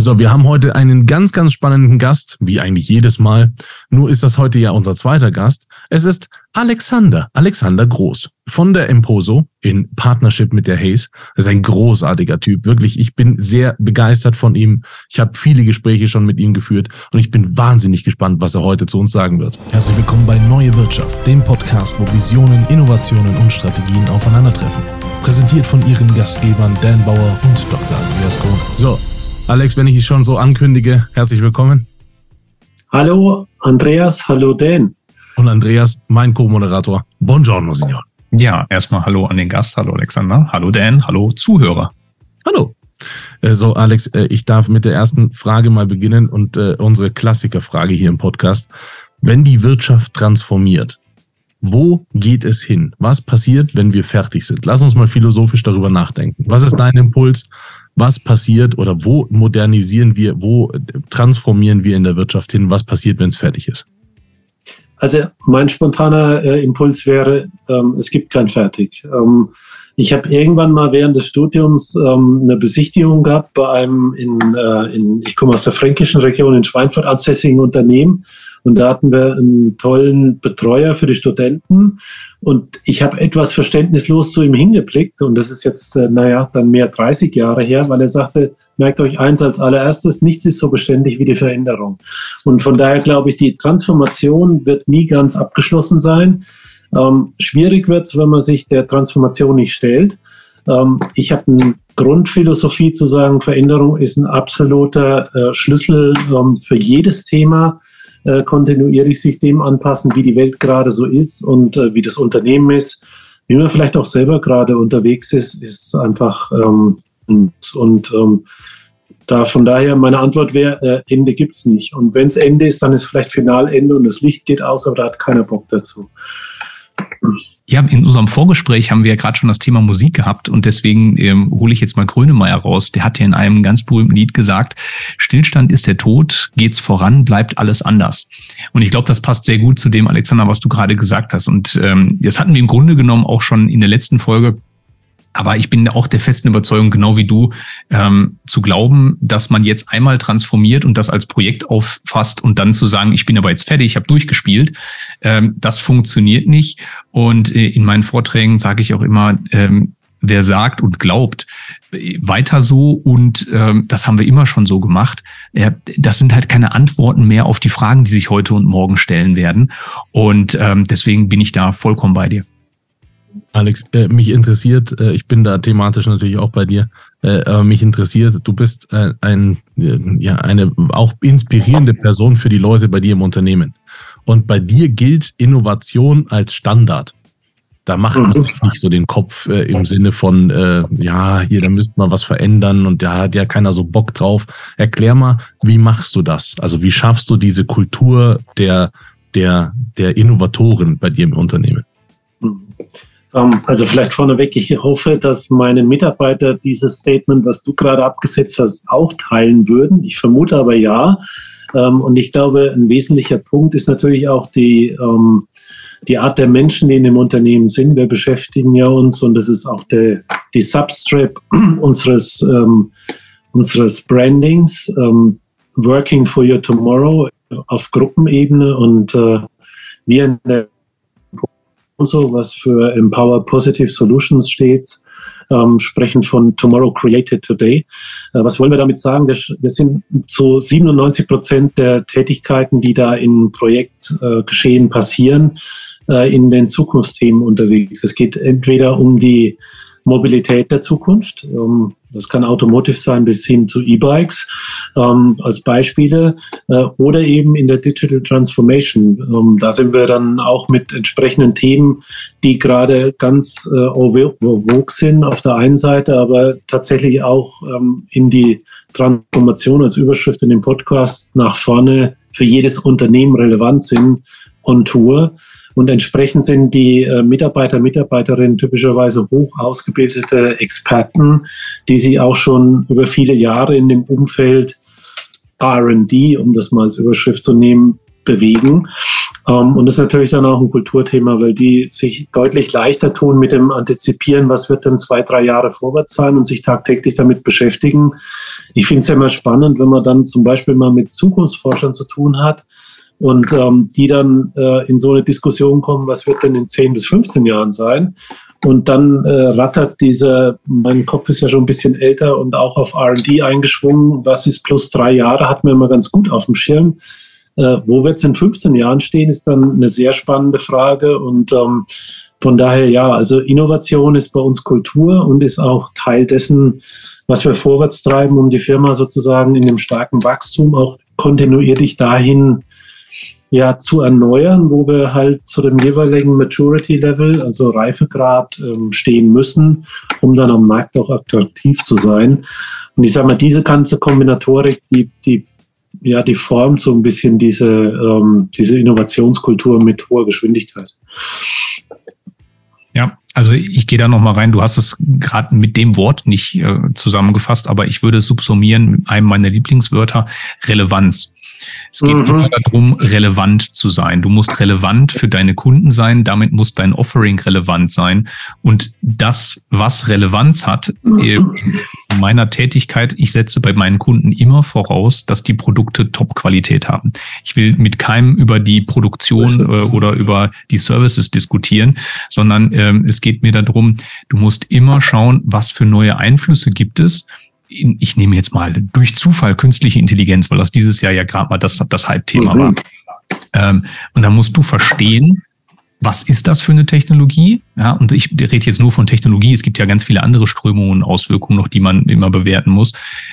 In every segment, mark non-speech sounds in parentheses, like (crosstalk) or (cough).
So, wir haben heute einen ganz, ganz spannenden Gast, wie eigentlich jedes Mal. Nur ist das heute ja unser zweiter Gast. Es ist Alexander, Alexander Groß von der Emposo in Partnership mit der Hayes. Das ist ein großartiger Typ. Wirklich, ich bin sehr begeistert von ihm. Ich habe viele Gespräche schon mit ihm geführt und ich bin wahnsinnig gespannt, was er heute zu uns sagen wird. Herzlich willkommen bei Neue Wirtschaft, dem Podcast, wo Visionen, Innovationen und Strategien aufeinandertreffen. Präsentiert von Ihren Gastgebern Dan Bauer und Dr. Andreas Kohn. So, Alex, wenn ich dich schon so ankündige, herzlich willkommen. Hallo Andreas, hallo Dan. Und Andreas, mein Co-Moderator. Buongiorno, Signor. Ja, erstmal Hallo an den Gast, hallo Alexander, hallo Dan, hallo Zuhörer. Hallo. Äh, so, Alex, äh, ich darf mit der ersten Frage mal beginnen und äh, unsere Klassikerfrage hier im Podcast. Wenn die Wirtschaft transformiert, wo geht es hin? Was passiert, wenn wir fertig sind? Lass uns mal philosophisch darüber nachdenken. Was ist dein Impuls? Was passiert oder wo modernisieren wir, wo transformieren wir in der Wirtschaft hin, was passiert, wenn es fertig ist? Also mein spontaner äh, Impuls wäre, ähm, es gibt kein Fertig. Ähm, ich habe irgendwann mal während des Studiums ähm, eine Besichtigung gehabt bei einem, in, äh, in ich komme aus der fränkischen Region, in Schweinfurt ansässigen Unternehmen. Und da hatten wir einen tollen Betreuer für die Studenten. Und ich habe etwas verständnislos zu ihm hingeblickt. Und das ist jetzt, äh, naja, dann mehr 30 Jahre her, weil er sagte, merkt euch eins als allererstes, nichts ist so beständig wie die Veränderung. Und von daher glaube ich, die Transformation wird nie ganz abgeschlossen sein. Ähm, schwierig wird es, wenn man sich der Transformation nicht stellt. Ähm, ich habe eine Grundphilosophie zu sagen, Veränderung ist ein absoluter äh, Schlüssel ähm, für jedes Thema äh, kontinuierlich sich dem anpassen, wie die Welt gerade so ist und äh, wie das Unternehmen ist. Wie man vielleicht auch selber gerade unterwegs ist, ist einfach ähm, und, und ähm, da von daher meine Antwort wäre, äh, Ende gibt's nicht. Und wenn es Ende ist, dann ist vielleicht Finalende und das Licht geht aus, aber da hat keiner Bock dazu. Ja, in unserem Vorgespräch haben wir ja gerade schon das Thema Musik gehabt und deswegen ähm, hole ich jetzt mal Grönemeyer raus. Der hat ja in einem ganz berühmten Lied gesagt, Stillstand ist der Tod, geht's voran, bleibt alles anders. Und ich glaube, das passt sehr gut zu dem, Alexander, was du gerade gesagt hast. Und ähm, das hatten wir im Grunde genommen auch schon in der letzten Folge aber ich bin auch der festen Überzeugung, genau wie du, ähm, zu glauben, dass man jetzt einmal transformiert und das als Projekt auffasst und dann zu sagen, ich bin aber jetzt fertig, ich habe durchgespielt, ähm, das funktioniert nicht. Und äh, in meinen Vorträgen sage ich auch immer, ähm, wer sagt und glaubt, weiter so und ähm, das haben wir immer schon so gemacht. Ja, das sind halt keine Antworten mehr auf die Fragen, die sich heute und morgen stellen werden. Und ähm, deswegen bin ich da vollkommen bei dir. Alex, äh, mich interessiert, äh, ich bin da thematisch natürlich auch bei dir, äh, aber mich interessiert, du bist äh, ein, äh, ja, eine auch inspirierende Person für die Leute bei dir im Unternehmen. Und bei dir gilt Innovation als Standard. Da macht man sich nicht so den Kopf äh, im Sinne von, äh, ja, hier, da müsste man was verändern und da hat ja keiner so Bock drauf. Erklär mal, wie machst du das? Also wie schaffst du diese Kultur der, der, der Innovatoren bei dir im Unternehmen? Ähm, also vielleicht vorneweg, ich hoffe, dass meine Mitarbeiter dieses Statement, was du gerade abgesetzt hast, auch teilen würden. Ich vermute aber ja. Ähm, und ich glaube, ein wesentlicher Punkt ist natürlich auch die, ähm, die Art der Menschen, die in dem Unternehmen sind. Wir beschäftigen ja uns und das ist auch der, die Substrap (clears throat) unseres, unseres Brandings, Working for Your Tomorrow auf Gruppenebene und äh, wir in der so, was für Empower Positive Solutions steht, ähm, sprechen von Tomorrow Created Today. Äh, was wollen wir damit sagen? Wir, wir, sind zu 97 Prozent der Tätigkeiten, die da im Projekt äh, geschehen, passieren, äh, in den Zukunftsthemen unterwegs. Es geht entweder um die Mobilität der Zukunft. Ähm, das kann Automotive sein bis hin zu E-Bikes ähm, als Beispiele äh, oder eben in der Digital Transformation. Ähm, da sind wir dann auch mit entsprechenden Themen, die gerade ganz äh, vogue sind auf der einen Seite, aber tatsächlich auch ähm, in die Transformation als Überschrift in dem Podcast nach vorne für jedes Unternehmen relevant sind on Tour. Und entsprechend sind die äh, Mitarbeiter, Mitarbeiterinnen typischerweise hoch ausgebildete Experten, die sie auch schon über viele Jahre in dem Umfeld RD, um das mal als Überschrift zu nehmen, bewegen. Ähm, und das ist natürlich dann auch ein Kulturthema, weil die sich deutlich leichter tun mit dem Antizipieren, was wird denn zwei, drei Jahre vorwärts sein und sich tagtäglich damit beschäftigen. Ich finde es ja immer spannend, wenn man dann zum Beispiel mal mit Zukunftsforschern zu tun hat und ähm, die dann äh, in so eine Diskussion kommen, was wird denn in 10 bis 15 Jahren sein? Und dann äh, rattert dieser, mein Kopf ist ja schon ein bisschen älter und auch auf RD eingeschwungen. Was ist plus drei Jahre? Hat man immer ganz gut auf dem Schirm. Äh, wo wird es in 15 Jahren stehen, ist dann eine sehr spannende Frage. Und ähm, von daher, ja, also Innovation ist bei uns Kultur und ist auch Teil dessen, was wir vorwärts treiben, um die Firma sozusagen in dem starken Wachstum auch kontinuierlich dahin ja, zu erneuern, wo wir halt zu dem jeweiligen Maturity Level, also Reifegrad, ähm, stehen müssen, um dann am Markt auch attraktiv zu sein. Und ich sage mal, diese ganze Kombinatorik, die, die, ja, die formt so ein bisschen diese, ähm, diese Innovationskultur mit hoher Geschwindigkeit. Ja, also ich gehe da nochmal rein. Du hast es gerade mit dem Wort nicht äh, zusammengefasst, aber ich würde es subsumieren mit einem meiner Lieblingswörter, Relevanz. Es geht mhm. immer darum, relevant zu sein. Du musst relevant für deine Kunden sein, damit muss dein Offering relevant sein. Und das, was Relevanz hat, äh, in meiner Tätigkeit, ich setze bei meinen Kunden immer voraus, dass die Produkte Top-Qualität haben. Ich will mit keinem über die Produktion äh, oder über die Services diskutieren, sondern ähm, es geht mir darum, du musst immer schauen, was für neue Einflüsse gibt es ich nehme jetzt mal durch Zufall künstliche Intelligenz, weil das dieses Jahr ja gerade mal das, das Hype-Thema mhm. war. Ähm, und da musst du verstehen, was ist das für eine Technologie? Ja, und ich rede jetzt nur von Technologie. Es gibt ja ganz viele andere Strömungen und Auswirkungen noch, die man immer bewerten muss.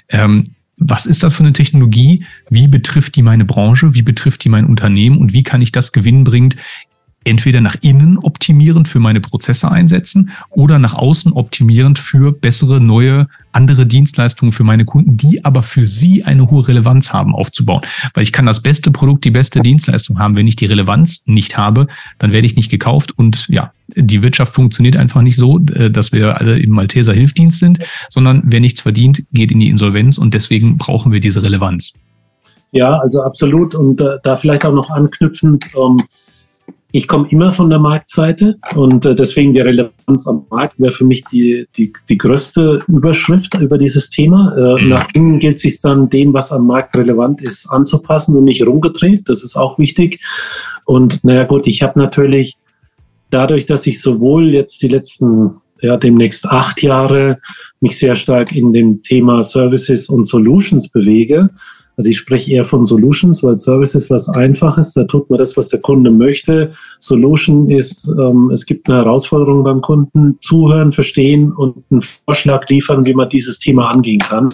Ähm, was ist das für eine Technologie? Wie betrifft die meine Branche? Wie betrifft die mein Unternehmen? Und wie kann ich das gewinnbringend entweder nach innen optimierend für meine Prozesse einsetzen oder nach außen optimierend für bessere, neue, andere Dienstleistungen für meine Kunden, die aber für sie eine hohe Relevanz haben, aufzubauen. Weil ich kann das beste Produkt, die beste Dienstleistung haben. Wenn ich die Relevanz nicht habe, dann werde ich nicht gekauft und ja, die Wirtschaft funktioniert einfach nicht so, äh, dass wir alle im Malteser Hilfdienst sind, sondern wer nichts verdient, geht in die Insolvenz und deswegen brauchen wir diese Relevanz. Ja, also absolut. Und äh, da vielleicht auch noch anknüpfend, ähm, ich komme immer von der Marktseite und äh, deswegen die Relevanz am Markt wäre für mich die, die, die größte Überschrift über dieses Thema. Äh, mhm. Nach innen gilt es sich dann dem, was am Markt relevant ist, anzupassen und nicht rumgedreht. Das ist auch wichtig. Und naja gut, ich habe natürlich dadurch, dass ich sowohl jetzt die letzten ja, demnächst acht Jahre mich sehr stark in dem Thema Services und Solutions bewege, also ich spreche eher von Solutions, weil Service ist was Einfaches. Da tut man das, was der Kunde möchte. Solution ist, ähm, es gibt eine Herausforderung beim Kunden, zuhören, verstehen und einen Vorschlag liefern, wie man dieses Thema angehen kann.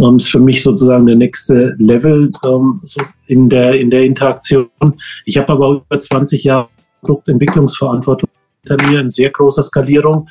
Ähm, ist für mich sozusagen der nächste Level ähm, so in, der, in der Interaktion. Ich habe aber über 20 Jahre Produktentwicklungsverantwortung hinter mir in sehr großer Skalierung.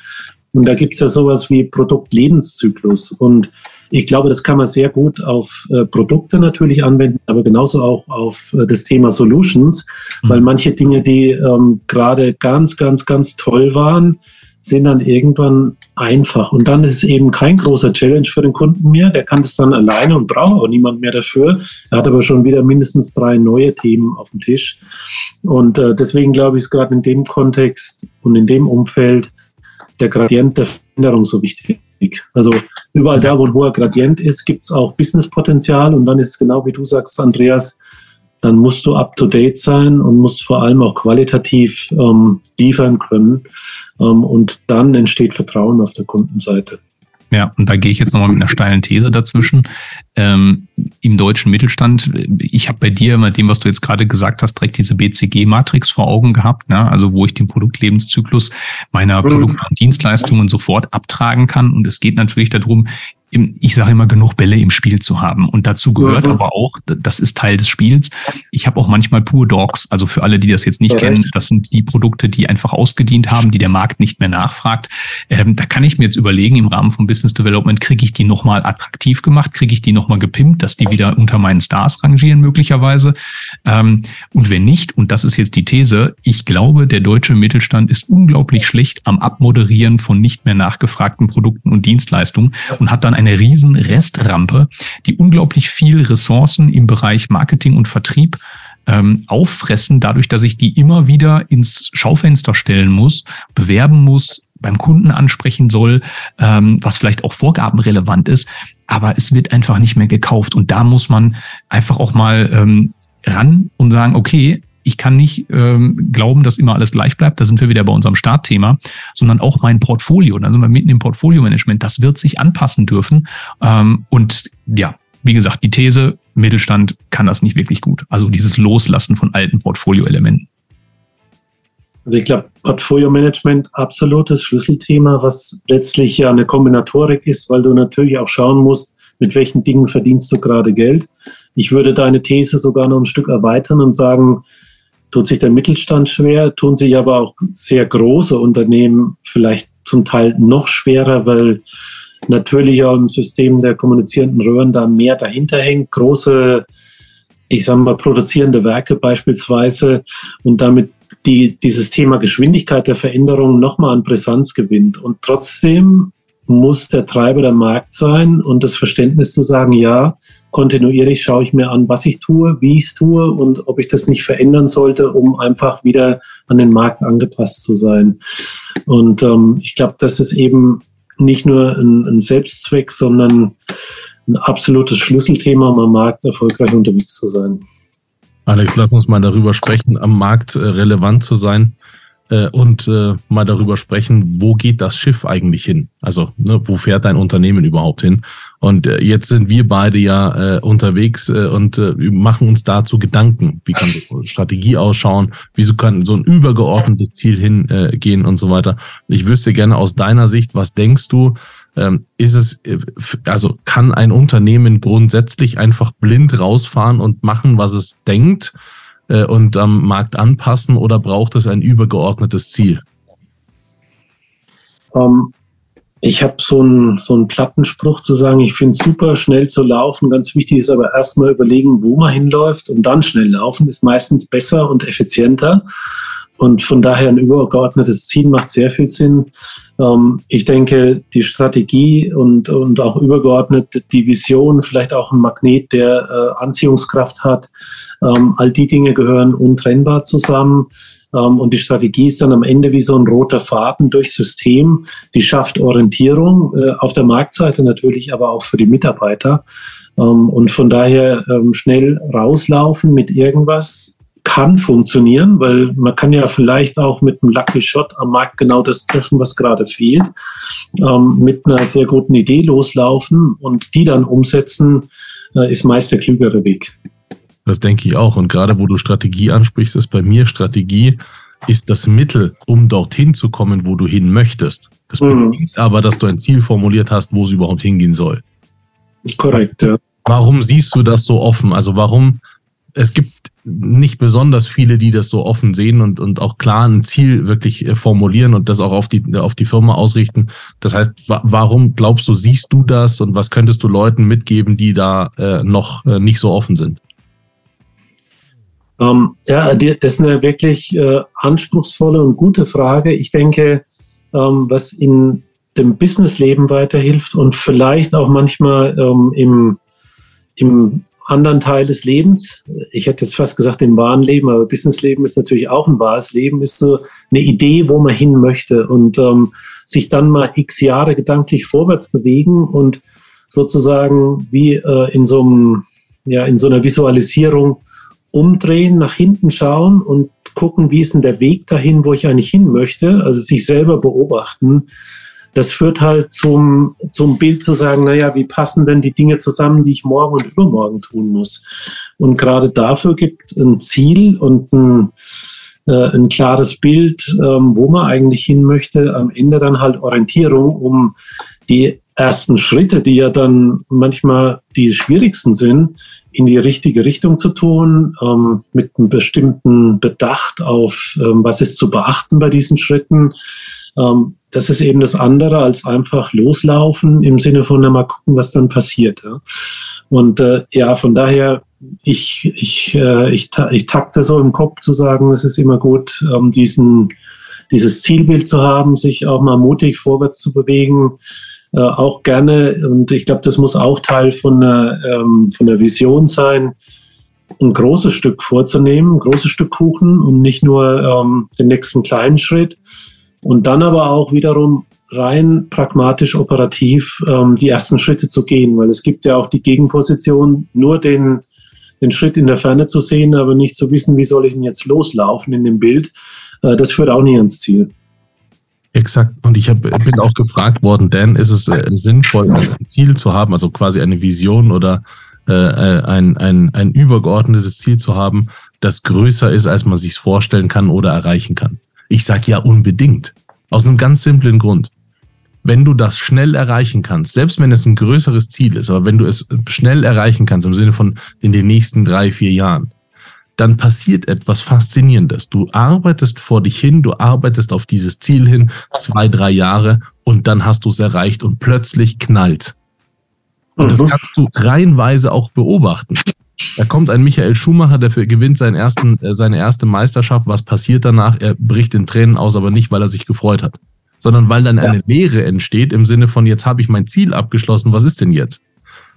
Und da gibt es ja sowas wie Produktlebenszyklus. Und ich glaube, das kann man sehr gut auf äh, Produkte natürlich anwenden, aber genauso auch auf äh, das Thema Solutions, mhm. weil manche Dinge, die ähm, gerade ganz, ganz, ganz toll waren, sind dann irgendwann einfach. Und dann ist es eben kein großer Challenge für den Kunden mehr. Der kann das dann alleine und braucht auch niemand mehr dafür. Er hat aber schon wieder mindestens drei neue Themen auf dem Tisch. Und äh, deswegen glaube ich, ist gerade in dem Kontext und in dem Umfeld der Gradient der Veränderung so wichtig. Also überall da, wo ein hoher Gradient ist, gibt es auch Businesspotenzial und dann ist es genau wie du sagst, Andreas, dann musst du up-to-date sein und musst vor allem auch qualitativ ähm, liefern können. Ähm, und dann entsteht Vertrauen auf der Kundenseite. Ja, und da gehe ich jetzt nochmal mit einer steilen These dazwischen. Ähm, Im deutschen Mittelstand, ich habe bei dir mit dem, was du jetzt gerade gesagt hast, direkt diese BCG-Matrix vor Augen gehabt, ne? also wo ich den Produktlebenszyklus meiner mhm. Produkte und Dienstleistungen sofort abtragen kann. Und es geht natürlich darum, ich sage immer, genug Bälle im Spiel zu haben. Und dazu gehört mhm. aber auch, das ist Teil des Spiels. Ich habe auch manchmal Pure Dogs. Also für alle, die das jetzt nicht ja, kennen, das sind die Produkte, die einfach ausgedient haben, die der Markt nicht mehr nachfragt. Ähm, da kann ich mir jetzt überlegen, im Rahmen von Business Development, kriege ich die nochmal attraktiv gemacht, kriege ich die nochmal gepimpt, dass die wieder unter meinen Stars rangieren möglicherweise. Ähm, und wenn nicht, und das ist jetzt die These, ich glaube, der deutsche Mittelstand ist unglaublich schlecht am Abmoderieren von nicht mehr nachgefragten Produkten und Dienstleistungen und hat dann eine riesen Restrampe, die unglaublich viel Ressourcen im Bereich Marketing und Vertrieb ähm, auffressen, dadurch, dass ich die immer wieder ins Schaufenster stellen muss, bewerben muss, beim Kunden ansprechen soll, ähm, was vielleicht auch vorgabenrelevant ist, aber es wird einfach nicht mehr gekauft. Und da muss man einfach auch mal ähm, ran und sagen, okay, ich kann nicht ähm, glauben, dass immer alles gleich bleibt. Da sind wir wieder bei unserem Startthema, sondern auch mein Portfolio. Da sind wir mitten im Portfolio-Management. Das wird sich anpassen dürfen. Ähm, und ja, wie gesagt, die These, Mittelstand kann das nicht wirklich gut. Also dieses Loslassen von alten Portfolio-Elementen. Also ich glaube, Portfolio-Management absolutes Schlüsselthema, was letztlich ja eine Kombinatorik ist, weil du natürlich auch schauen musst, mit welchen Dingen verdienst du gerade Geld. Ich würde deine These sogar noch ein Stück erweitern und sagen, tut sich der Mittelstand schwer, tun sich aber auch sehr große Unternehmen vielleicht zum Teil noch schwerer, weil natürlich auch im System der kommunizierenden Röhren da mehr dahinter hängt. Große, ich sage mal, produzierende Werke beispielsweise und damit die, dieses Thema Geschwindigkeit der Veränderung nochmal an Brisanz gewinnt. Und trotzdem muss der Treiber der Markt sein und das Verständnis zu sagen, ja, kontinuierlich schaue ich mir an, was ich tue, wie ich es tue und ob ich das nicht verändern sollte, um einfach wieder an den Markt angepasst zu sein. Und ähm, ich glaube, das ist eben nicht nur ein, ein Selbstzweck, sondern ein absolutes Schlüsselthema, um am Markt erfolgreich unterwegs zu sein. Alex, lass uns mal darüber sprechen, am Markt äh, relevant zu sein äh, und äh, mal darüber sprechen, wo geht das Schiff eigentlich hin? Also, ne, wo fährt dein Unternehmen überhaupt hin? Und äh, jetzt sind wir beide ja äh, unterwegs äh, und äh, machen uns dazu Gedanken. Wie kann Strategie ausschauen? Wieso kann so ein übergeordnetes Ziel hingehen äh, und so weiter? Ich wüsste gerne aus deiner Sicht, was denkst du? Ähm, ist es, äh, also kann ein Unternehmen grundsätzlich einfach blind rausfahren und machen, was es denkt? Äh, und am Markt anpassen oder braucht es ein übergeordnetes Ziel? Um, ähm, ich habe so einen so einen Plattenspruch zu sagen, ich finde es super, schnell zu laufen. Ganz wichtig ist aber erstmal überlegen, wo man hinläuft und dann schnell laufen ist meistens besser und effizienter. Und von daher ein übergeordnetes Ziel macht sehr viel Sinn. Ähm, ich denke, die Strategie und, und auch übergeordnet die Vision, vielleicht auch ein Magnet, der äh, Anziehungskraft hat, ähm, all die Dinge gehören untrennbar zusammen. Ähm, und die Strategie ist dann am Ende wie so ein roter Faden durchs System. Die schafft Orientierung äh, auf der Marktseite natürlich, aber auch für die Mitarbeiter. und von daher schnell rauslaufen mit irgendwas, kann funktionieren, weil man kann ja vielleicht auch mit einem Lucky Shot am Markt genau das treffen, was gerade fehlt, ähm, mit einer sehr guten Idee loslaufen und die dann umsetzen, äh, ist meist der klügere Weg. Das denke ich auch. Und gerade wo du Strategie ansprichst, ist bei mir Strategie ist das Mittel, um dorthin zu kommen, wo du hin möchtest. Das mhm. bedeutet aber, dass du ein Ziel formuliert hast, wo es überhaupt hingehen soll. Korrekt, ja. Warum siehst du das so offen? Also warum, es gibt nicht besonders viele, die das so offen sehen und, und auch klar ein Ziel wirklich äh, formulieren und das auch auf die, auf die Firma ausrichten. Das heißt, wa warum glaubst du, siehst du das und was könntest du Leuten mitgeben, die da äh, noch äh, nicht so offen sind? Ähm, ja, das ist eine wirklich äh, anspruchsvolle und gute Frage. Ich denke, ähm, was in dem Businessleben weiterhilft und vielleicht auch manchmal ähm, im, im anderen Teil des Lebens, ich hätte jetzt fast gesagt im wahren Leben, aber Businessleben ist natürlich auch ein wahres Leben, ist so eine Idee, wo man hin möchte. Und ähm, sich dann mal x Jahre gedanklich vorwärts bewegen und sozusagen wie äh, in so einem, ja, in so einer Visualisierung umdrehen, nach hinten schauen und gucken, wie ist denn der Weg dahin, wo ich eigentlich hin möchte, also sich selber beobachten das führt halt zum, zum Bild zu sagen, naja, wie passen denn die Dinge zusammen, die ich morgen und übermorgen tun muss? Und gerade dafür gibt ein Ziel und ein, äh, ein klares Bild, ähm, wo man eigentlich hin möchte, am Ende dann halt Orientierung, um die ersten Schritte, die ja dann manchmal die schwierigsten sind, in die richtige Richtung zu tun, ähm, mit einem bestimmten Bedacht auf, ähm, was ist zu beachten bei diesen Schritten. Ähm, das ist eben das andere als einfach loslaufen im Sinne von, na, mal gucken, was dann passiert. Ja. Und äh, ja, von daher, ich, ich, äh, ich, ich takte so im Kopf zu sagen, es ist immer gut, ähm, diesen, dieses Zielbild zu haben, sich auch mal mutig vorwärts zu bewegen. Äh, auch gerne, und ich glaube, das muss auch Teil von einer, ähm, von der Vision sein, ein großes Stück vorzunehmen, ein großes Stück Kuchen und nicht nur ähm, den nächsten kleinen Schritt. Und dann aber auch wiederum rein pragmatisch operativ ähm, die ersten Schritte zu gehen, weil es gibt ja auch die Gegenposition, nur den, den Schritt in der Ferne zu sehen, aber nicht zu wissen, wie soll ich denn jetzt loslaufen in dem Bild. Äh, das führt auch nie ans Ziel. Exakt. Und ich hab, bin auch gefragt worden, Dan, ist es äh, sinnvoll, ein Ziel zu haben, also quasi eine Vision oder äh, äh, ein, ein, ein übergeordnetes Ziel zu haben, das größer ist, als man sich vorstellen kann oder erreichen kann? Ich sage ja unbedingt. Aus einem ganz simplen Grund. Wenn du das schnell erreichen kannst, selbst wenn es ein größeres Ziel ist, aber wenn du es schnell erreichen kannst, im Sinne von in den nächsten drei, vier Jahren, dann passiert etwas Faszinierendes. Du arbeitest vor dich hin, du arbeitest auf dieses Ziel hin, zwei, drei Jahre und dann hast du es erreicht und plötzlich knallt. Und das mhm. kannst du reihenweise auch beobachten. Da kommt ein Michael Schumacher, der gewinnt seinen ersten, äh, seine erste Meisterschaft. Was passiert danach? Er bricht in Tränen aus, aber nicht, weil er sich gefreut hat, sondern weil dann eine ja. Lehre entsteht im Sinne von, jetzt habe ich mein Ziel abgeschlossen, was ist denn jetzt?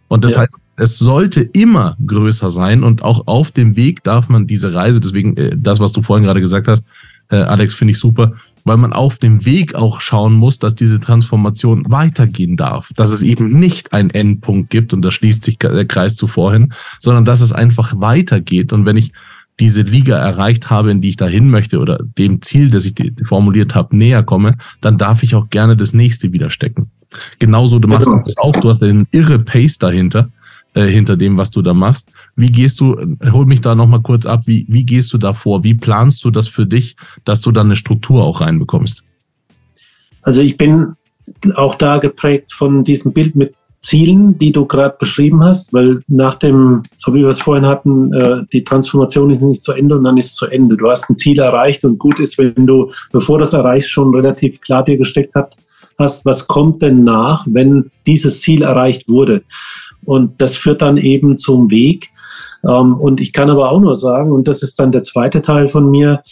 Und das ja. heißt, es sollte immer größer sein und auch auf dem Weg darf man diese Reise, deswegen äh, das, was du vorhin gerade gesagt hast, äh, Alex, finde ich super, weil man auf dem Weg auch schauen muss, dass diese Transformation weitergehen darf, dass es eben nicht einen Endpunkt gibt und da schließt sich der Kreis zu vorhin, sondern dass es einfach weitergeht und wenn ich diese Liga erreicht habe, in die ich dahin möchte oder dem Ziel, das ich formuliert habe, näher komme, dann darf ich auch gerne das nächste wieder stecken. Genauso, du machst genau. das auch, du hast einen irre Pace dahinter, äh, hinter dem, was du da machst. Wie gehst du, hol mich da nochmal kurz ab, wie, wie gehst du da vor? Wie planst du das für dich, dass du dann eine Struktur auch reinbekommst? Also ich bin auch da geprägt von diesem Bild mit Zielen, die du gerade beschrieben hast, weil nach dem, so wie wir es vorhin hatten, äh, die Transformation ist nicht zu Ende und dann ist es zu Ende. Du hast ein Ziel erreicht und gut ist, wenn du, bevor du es erreichst, schon relativ klar dir gesteckt hast, hast, was kommt denn nach, wenn dieses Ziel erreicht wurde. Und das führt dann eben zum Weg. Ähm, und ich kann aber auch nur sagen, und das ist dann der zweite Teil von mir,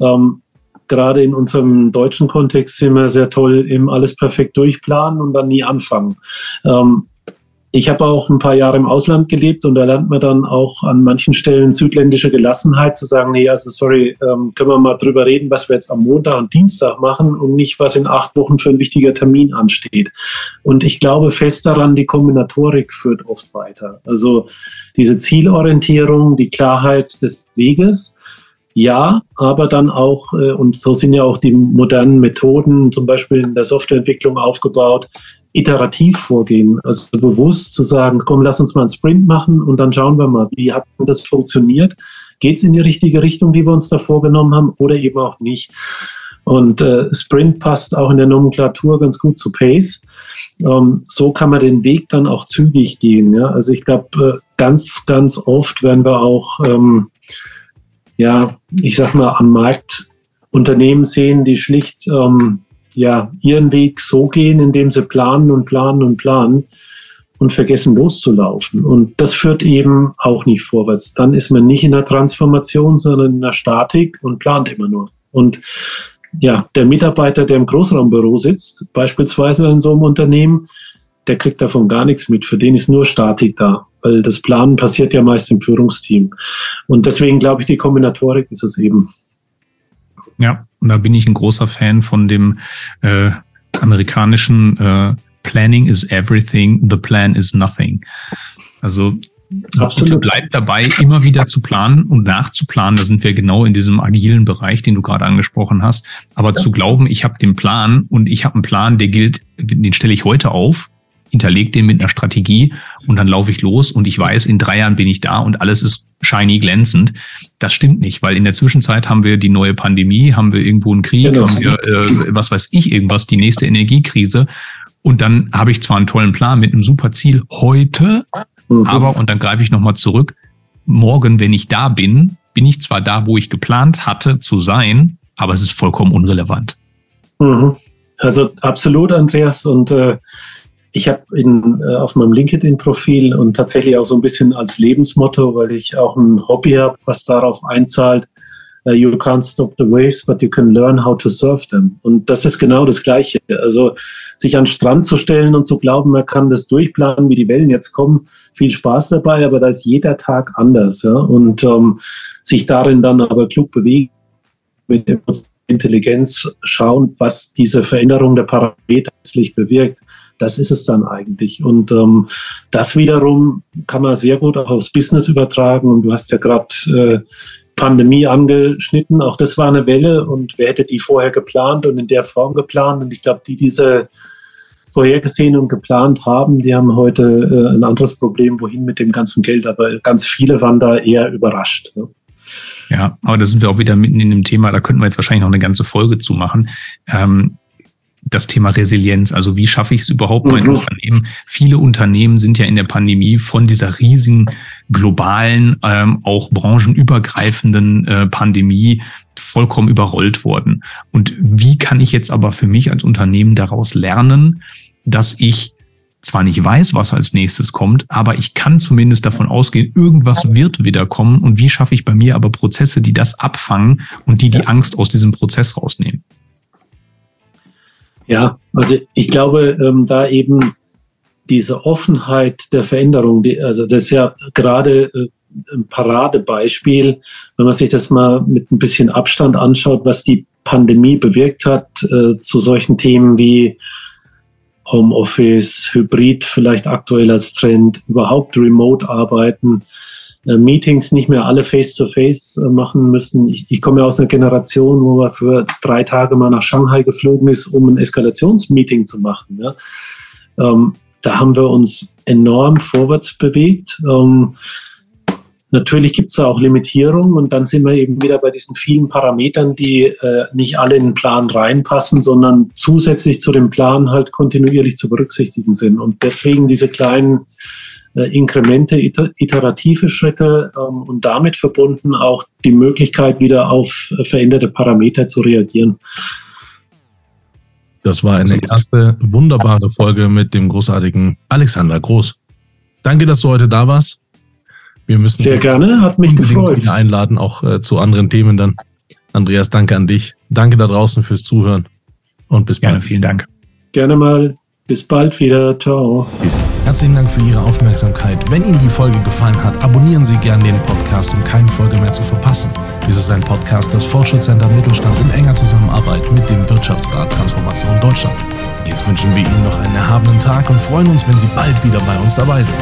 ähm, gerade in unserem deutschen Kontext sind wir sehr toll im alles perfekt durchplanen und dann nie anfangen. Ähm, ich habe auch ein paar Jahre im Ausland gelebt und da lernt man dann auch an manchen Stellen südländische Gelassenheit zu sagen, nee, also sorry, ähm, können wir mal drüber reden, was wir jetzt am Montag und Dienstag machen und nicht, was in acht Wochen für ein wichtiger Termin ansteht. Und ich glaube fest daran, die Kombinatorik führt oft weiter. Also diese Zielorientierung, die Klarheit des Weges, ja, aber dann auch, äh, und so sind ja auch die modernen Methoden, zum Beispiel in der Softwareentwicklung aufgebaut, iterativ vorgehen, also bewusst zu sagen, komm, lass uns mal einen Sprint machen und dann schauen wir mal, wie hat das funktioniert? Geht es in die richtige Richtung, die wir uns da vorgenommen haben oder eben auch nicht? Und äh, Sprint passt auch in der Nomenklatur ganz gut zu Pace. Ähm, so kann man den Weg dann auch zügig gehen. Ja? Also ich glaube, äh, ganz, ganz oft werden wir auch, ähm, ja, ich sag mal, am Markt Unternehmen sehen, die schlicht ähm, ja, ihren Weg so gehen, indem sie planen und planen und planen und vergessen loszulaufen. Und das führt eben auch nicht vorwärts. Dann ist man nicht in der Transformation, sondern in der Statik und plant immer nur. Und ja, der Mitarbeiter, der im Großraumbüro sitzt, beispielsweise in so einem Unternehmen, der kriegt davon gar nichts mit. Für den ist nur Statik da, weil das Planen passiert ja meist im Führungsteam. Und deswegen glaube ich, die Kombinatorik ist es eben. Ja, und da bin ich ein großer Fan von dem äh, amerikanischen äh, Planning is everything, the plan is nothing. Also Absolut. bleibt dabei, immer wieder zu planen und nachzuplanen. Da sind wir genau in diesem agilen Bereich, den du gerade angesprochen hast. Aber ja. zu glauben, ich habe den Plan und ich habe einen Plan, der gilt, den stelle ich heute auf hinterlege den mit einer Strategie und dann laufe ich los und ich weiß, in drei Jahren bin ich da und alles ist shiny glänzend. Das stimmt nicht, weil in der Zwischenzeit haben wir die neue Pandemie, haben wir irgendwo einen Krieg, genau. haben wir, äh, was weiß ich, irgendwas, die nächste Energiekrise. Und dann habe ich zwar einen tollen Plan mit einem super Ziel heute, mhm. aber, und dann greife ich nochmal zurück, morgen, wenn ich da bin, bin ich zwar da, wo ich geplant hatte zu sein, aber es ist vollkommen unrelevant. Mhm. Also absolut, Andreas. Und äh, ich habe äh, auf meinem LinkedIn-Profil und tatsächlich auch so ein bisschen als Lebensmotto, weil ich auch ein Hobby habe, was darauf einzahlt, uh, you can't stop the waves, but you can learn how to surf them. Und das ist genau das Gleiche. Also sich an den Strand zu stellen und zu glauben, man kann das durchplanen, wie die Wellen jetzt kommen, viel Spaß dabei, aber da ist jeder Tag anders. Ja? Und ähm, sich darin dann aber klug bewegen, mit Intelligenz schauen, was diese Veränderung der Parameter letztlich bewirkt. Das ist es dann eigentlich. Und ähm, das wiederum kann man sehr gut auch aufs Business übertragen. Und du hast ja gerade äh, Pandemie angeschnitten. Auch das war eine Welle. Und wer hätte die vorher geplant und in der Form geplant? Und ich glaube, die diese vorhergesehen und geplant haben, die haben heute äh, ein anderes Problem, wohin mit dem ganzen Geld. Aber ganz viele waren da eher überrascht. Ne? Ja, aber da sind wir auch wieder mitten in dem Thema, da könnten wir jetzt wahrscheinlich noch eine ganze Folge zu machen. Ähm, das Thema Resilienz. Also wie schaffe ich es überhaupt, mein mhm. Unternehmen? Viele Unternehmen sind ja in der Pandemie von dieser riesigen globalen, ähm, auch branchenübergreifenden äh, Pandemie vollkommen überrollt worden. Und wie kann ich jetzt aber für mich als Unternehmen daraus lernen, dass ich zwar nicht weiß, was als nächstes kommt, aber ich kann zumindest davon ausgehen, irgendwas wird wieder kommen. Und wie schaffe ich bei mir aber Prozesse, die das abfangen und die die Angst aus diesem Prozess rausnehmen? Ja, also ich glaube, ähm, da eben diese Offenheit der Veränderung, die, also das ist ja gerade äh, ein Paradebeispiel, wenn man sich das mal mit ein bisschen Abstand anschaut, was die Pandemie bewirkt hat äh, zu solchen Themen wie Homeoffice, Hybrid vielleicht aktuell als Trend, überhaupt Remote-Arbeiten, Meetings nicht mehr alle face-to-face -face, äh, machen müssen. Ich, ich komme ja aus einer Generation, wo man für drei Tage mal nach Shanghai geflogen ist, um ein Eskalationsmeeting zu machen. Ja. Ähm, da haben wir uns enorm vorwärts bewegt. Ähm, Natürlich gibt es da auch Limitierungen und dann sind wir eben wieder bei diesen vielen Parametern, die äh, nicht alle in den Plan reinpassen, sondern zusätzlich zu dem Plan halt kontinuierlich zu berücksichtigen sind. Und deswegen diese kleinen äh, Inkremente, iter iterative Schritte ähm, und damit verbunden auch die Möglichkeit, wieder auf äh, veränderte Parameter zu reagieren. Das war eine erste wunderbare Folge mit dem großartigen Alexander Groß. Danke, dass du heute da warst. Wir müssen sehr gerne, hat mich gefreut. einladen, auch äh, zu anderen Themen dann. Andreas, danke an dich. Danke da draußen fürs Zuhören und bis gerne, bald. Vielen Dank. Gerne mal. Bis bald wieder. Ciao. Herzlichen Dank für Ihre Aufmerksamkeit. Wenn Ihnen die Folge gefallen hat, abonnieren Sie gerne den Podcast, um keine Folge mehr zu verpassen. Dies ist ein Podcast des Fortschrittscenter Mittelstands in enger Zusammenarbeit mit dem Wirtschaftsrat Transformation Deutschland. Jetzt wünschen wir Ihnen noch einen erhabenen Tag und freuen uns, wenn Sie bald wieder bei uns dabei sind.